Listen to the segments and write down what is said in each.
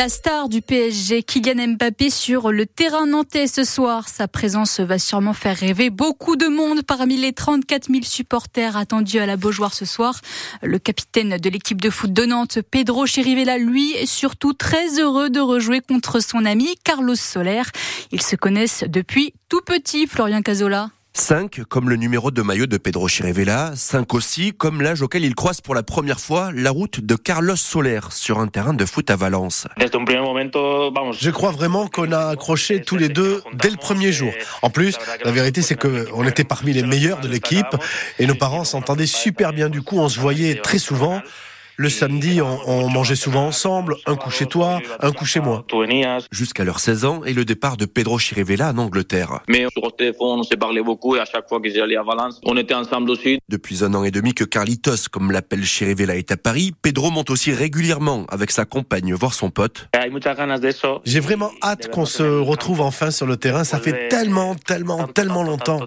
La star du PSG, Kylian Mbappé, sur le terrain nantais ce soir. Sa présence va sûrement faire rêver beaucoup de monde parmi les 34 000 supporters attendus à la Beaujoire ce soir. Le capitaine de l'équipe de foot de Nantes, Pedro Chirivella, lui, est surtout très heureux de rejouer contre son ami Carlos Soler. Ils se connaissent depuis tout petit, Florian Cazola. 5 comme le numéro de maillot de Pedro Chirivella, 5 aussi comme l'âge auquel il croise pour la première fois la route de Carlos Soler sur un terrain de foot à Valence. Je crois vraiment qu'on a accroché tous les deux dès le premier jour. En plus, la vérité c'est qu'on était parmi les meilleurs de l'équipe et nos parents s'entendaient super bien du coup, on se voyait très souvent. Le samedi, on, mangeait souvent ensemble, un coup chez toi, un coup chez moi. Jusqu'à leurs 16 ans et le départ de Pedro Chirivella en Angleterre. Mais sur le téléphone, on s'est parlé beaucoup et à chaque fois que j'allais à Valence, on était ensemble aussi. Depuis un an et demi que Carlitos, comme l'appelle Chirivella, est à Paris, Pedro monte aussi régulièrement avec sa compagne voir son pote. J'ai vraiment hâte qu'on se retrouve enfin sur le terrain. Ça fait tellement, tellement, tellement longtemps.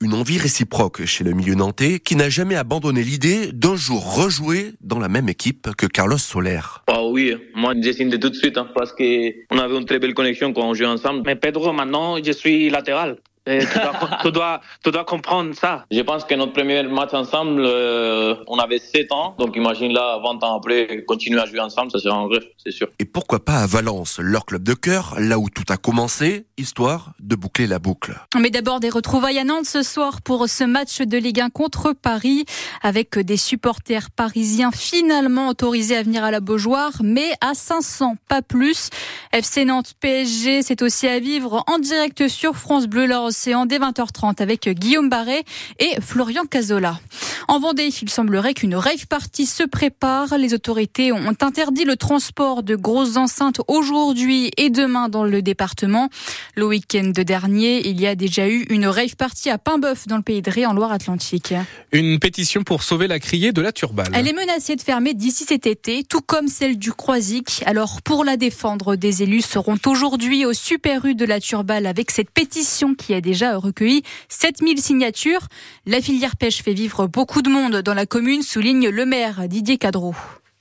Une envie réciproque chez le milieu nantais qui n'a jamais abandonné l'idée d'un jour rejouer dans la même équipe que Carlos Soler. Ah oui, moi j'ai signé tout de suite hein, parce qu'on avait une très belle connexion quand on jouait ensemble. Mais Pedro, maintenant, je suis latéral. Tu, dois, tu, dois, comprendre ça. Je pense que notre premier match ensemble, euh, on avait 7 ans. Donc imagine là, 20 ans après, continuer à jouer ensemble, ça sera un rêve, c'est sûr. Et pourquoi pas à Valence, leur club de cœur, là où tout a commencé, histoire de boucler la boucle. Mais d'abord des retrouvailles à Nantes ce soir pour ce match de Ligue 1 contre Paris, avec des supporters parisiens finalement autorisés à venir à la Beaujoire, mais à 500, pas plus. FC Nantes PSG, c'est aussi à vivre en direct sur France Bleu. Océan dès 20h30 avec Guillaume Barret et Florian Cazola. En Vendée, il semblerait qu'une rave party se prépare. Les autorités ont interdit le transport de grosses enceintes aujourd'hui et demain dans le département. Le week-end dernier, il y a déjà eu une rave party à Paimboeuf dans le pays de Ré en Loire-Atlantique. Une pétition pour sauver la criée de la Turballe. Elle est menacée de fermer d'ici cet été, tout comme celle du Croisic. Alors pour la défendre, des élus seront aujourd'hui au Super U de la Turballe avec cette pétition qui a déjà recueilli 7000 signatures. La filière pêche fait vivre beaucoup de monde dans la commune, souligne le maire Didier Cadreau.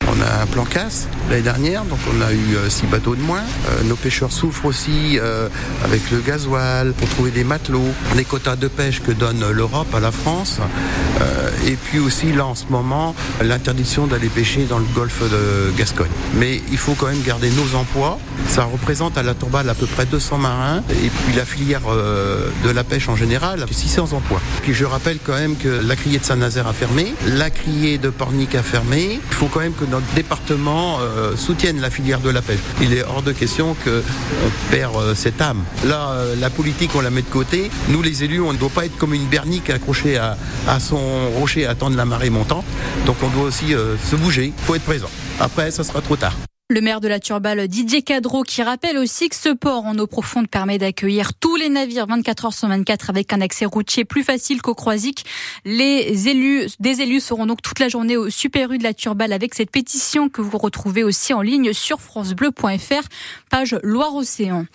On a un plan casse l'année dernière, donc on a eu euh, six bateaux de moins. Euh, nos pêcheurs souffrent aussi euh, avec le gasoil pour trouver des matelots, les quotas de pêche que donne l'Europe à la France, et puis aussi là en ce moment l'interdiction d'aller pêcher dans le golfe de Gascogne. Mais il faut quand même garder nos emplois. Ça représente à la Tourballe à peu près 200 marins, et puis la filière de la pêche en général, 600 emplois. Puis je rappelle quand même que la criée de Saint-Nazaire a fermé, la criée de Pornic a fermé. Il faut quand même que notre département euh, la filière de la pêche. Il est hors de question qu'on perd euh, cette âme. Là, euh, la politique, on la met de côté. Nous, les élus, on ne doit pas être comme une bernique accrochée à, à son rocher à attendre la marée montante. Donc on doit aussi se bouger. Il faut être présent. Après, ça sera trop tard. Le maire de la Turballe, Didier Cadreau, qui rappelle aussi que ce port en eau profonde permet d'accueillir les navires 24 heures sur 24 avec un accès routier plus facile qu'au Croisic. Les élus, des élus seront donc toute la journée au Super U de la Turballe avec cette pétition que vous retrouvez aussi en ligne sur francebleu.fr, page Loire-Océan.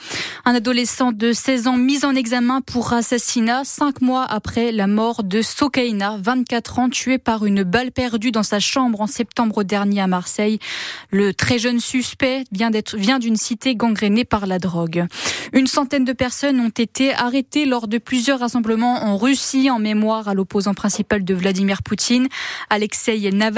Un adolescent de 16 ans mis en examen pour assassinat cinq mois après la mort de Sokaina, 24 ans, tué par une balle perdue dans sa chambre en septembre dernier à Marseille. Le très jeune suspect vient d'une cité gangrénée par la drogue. Une centaine de personnes ont été arrêtées lors de plusieurs rassemblements en Russie en mémoire à l'opposant principal de Vladimir Poutine, Alexei Navalny.